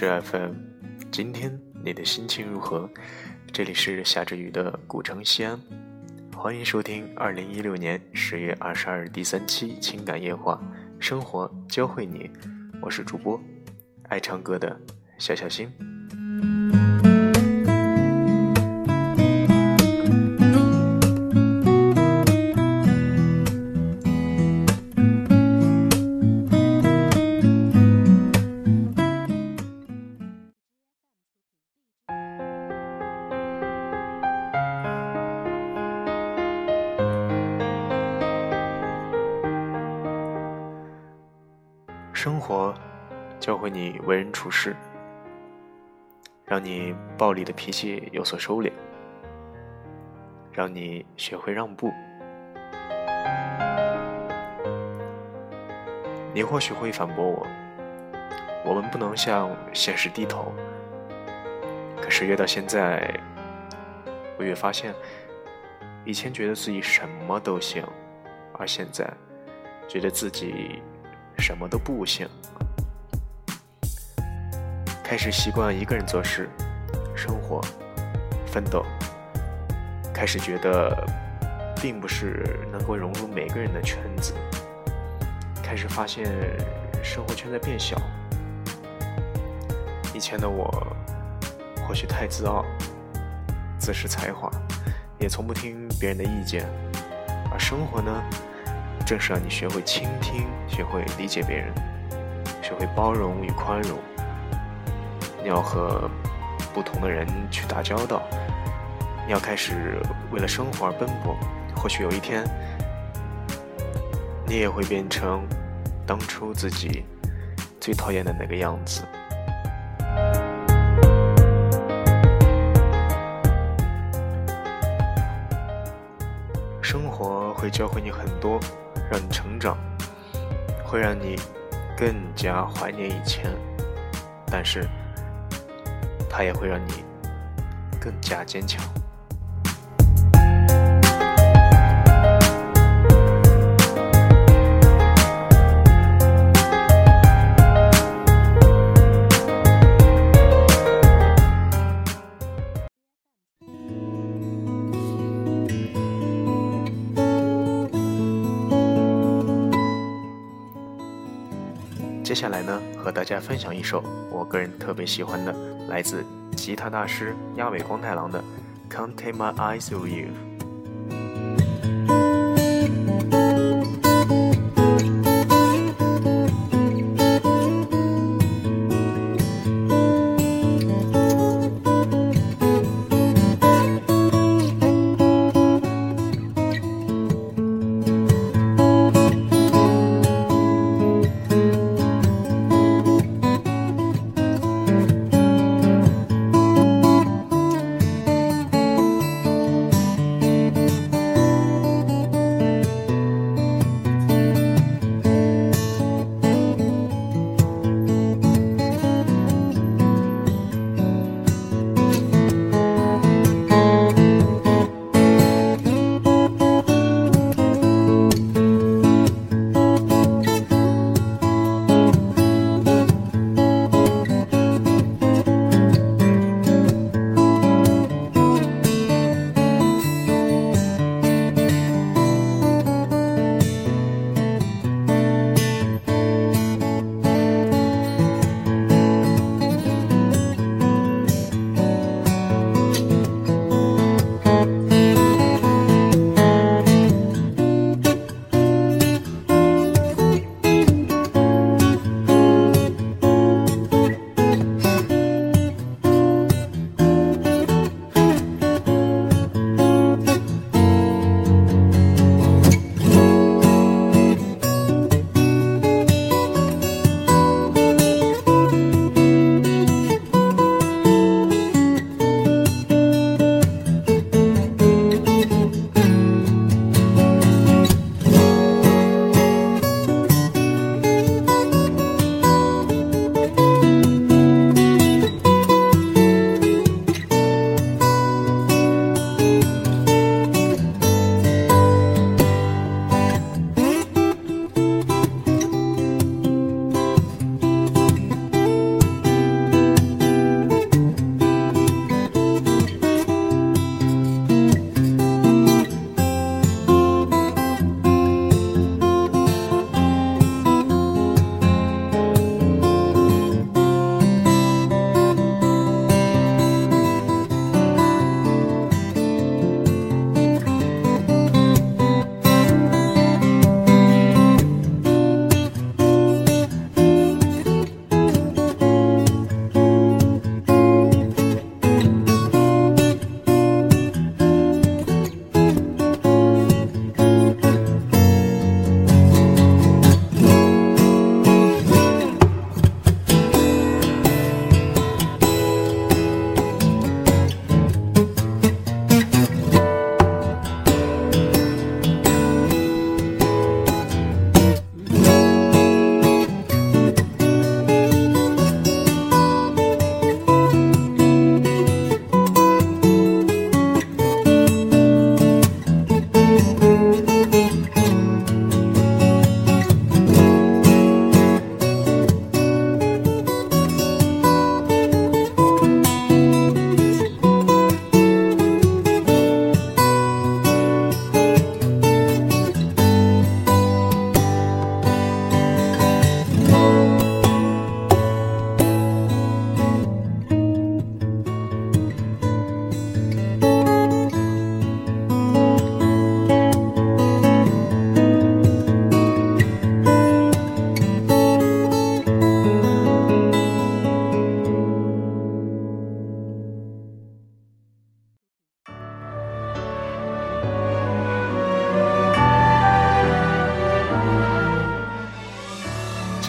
迎收听励志 FM。今天你的心情如何？这里是下着雨的古城西安，欢迎收听二零一六年十月二十二日第三期情感夜话，生活教会你。我是主播爱唱歌的小小星。你为人处事，让你暴力的脾气有所收敛，让你学会让步。你或许会反驳我：“我们不能向现实低头。”可是越到现在，我越发现，以前觉得自己什么都行，而现在觉得自己……什么都不行，开始习惯一个人做事、生活、奋斗，开始觉得并不是能够融入每个人的圈子，开始发现生活圈在变小。以前的我或许太自傲、自恃才华，也从不听别人的意见，而生活呢？正是让你学会倾听，学会理解别人，学会包容与宽容。你要和不同的人去打交道，你要开始为了生活而奔波。或许有一天，你也会变成当初自己最讨厌的那个样子。生活会教会你很多。让你成长，会让你更加怀念以前，但是，它也会让你更加坚强。接下来呢，和大家分享一首我个人特别喜欢的，来自吉他大师亚尾光太郎的《Can't Take My Eyes Off You》。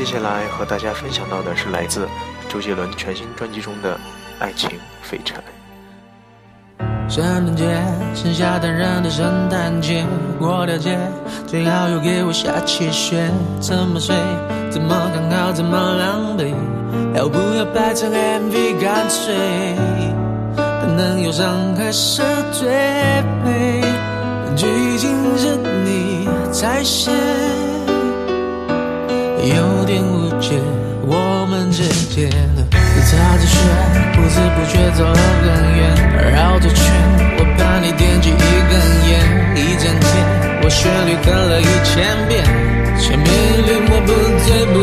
接下来和大家分享到的是来自周杰伦全新专辑中的《爱情废柴》。圣诞节，剩下单人的圣诞节，过条街，最好又给我下起雪。怎么睡？怎么刚好？怎么狼狈？要不要拍成 MV？干脆，可能忧伤还是最美。剧情是你在写，有点误解我们之间。踏着雪，不知不觉走了很远，绕着圈，我怕你点起一根烟，一整天，我旋律哼了一千遍，却命令我不醉不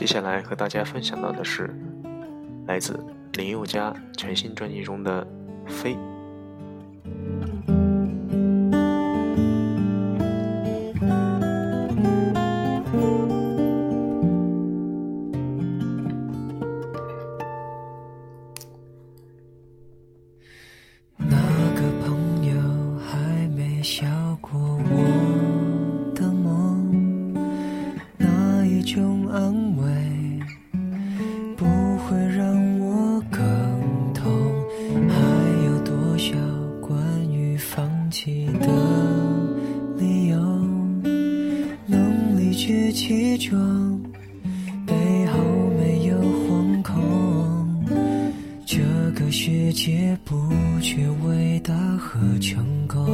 接下来和大家分享到的是来自林宥嘉全新专辑中的《飞》。那个朋友还没想这个世界不缺伟大和成功，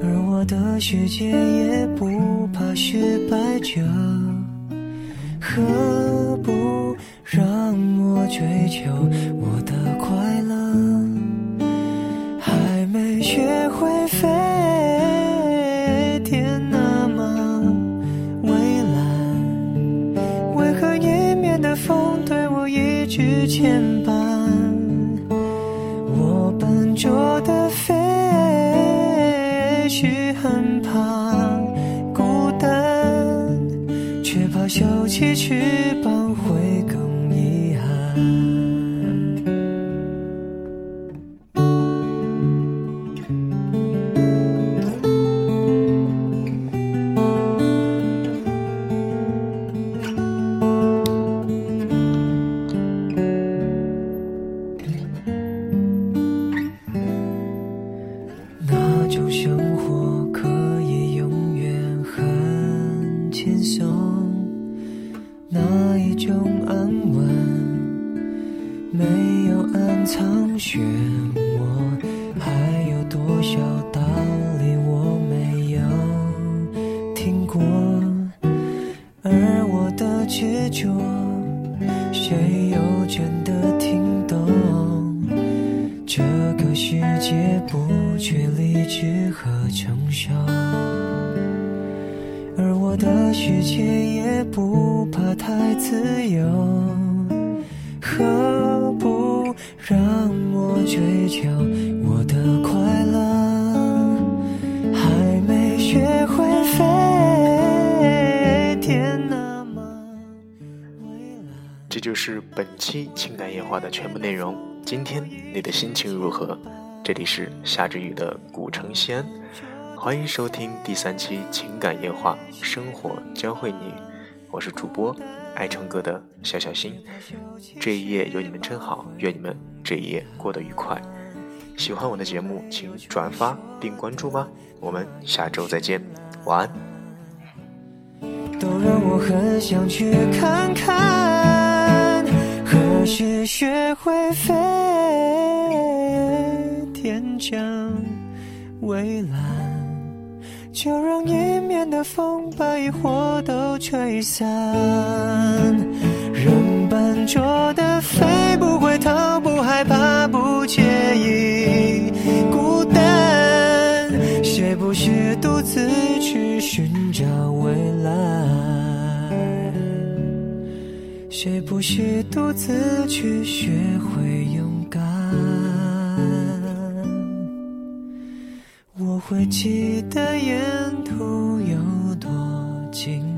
而我的世界也不怕失败。者何不让我追求我的快乐？去牵绊？我笨拙的飞。很怕孤单，却怕收起翅膀会暗藏漩涡还有多少道理我没有听过而我的执着谁又真的听懂？这个世界不缺理智和成熟而我的世界也不怕太自由。是本期情感夜话的全部内容。今天你的心情如何？这里是夏之雨的古城西安。欢迎收听第三期情感夜话，生活教会你，我是主播爱唱歌的小小心。这一夜有你们真好，愿你们这一夜过得愉快。喜欢我的节目，请转发并关注吧。我们下周再见，晚安。都让我很想去看看，何时学会飞？天将蔚蓝，就让一面的风把疑惑都吹散。人笨拙的飞，不回头，不害怕，不介意孤单。谁不是独自去寻找未来？谁不是独自去学会勇敢？我会记得沿途有多精。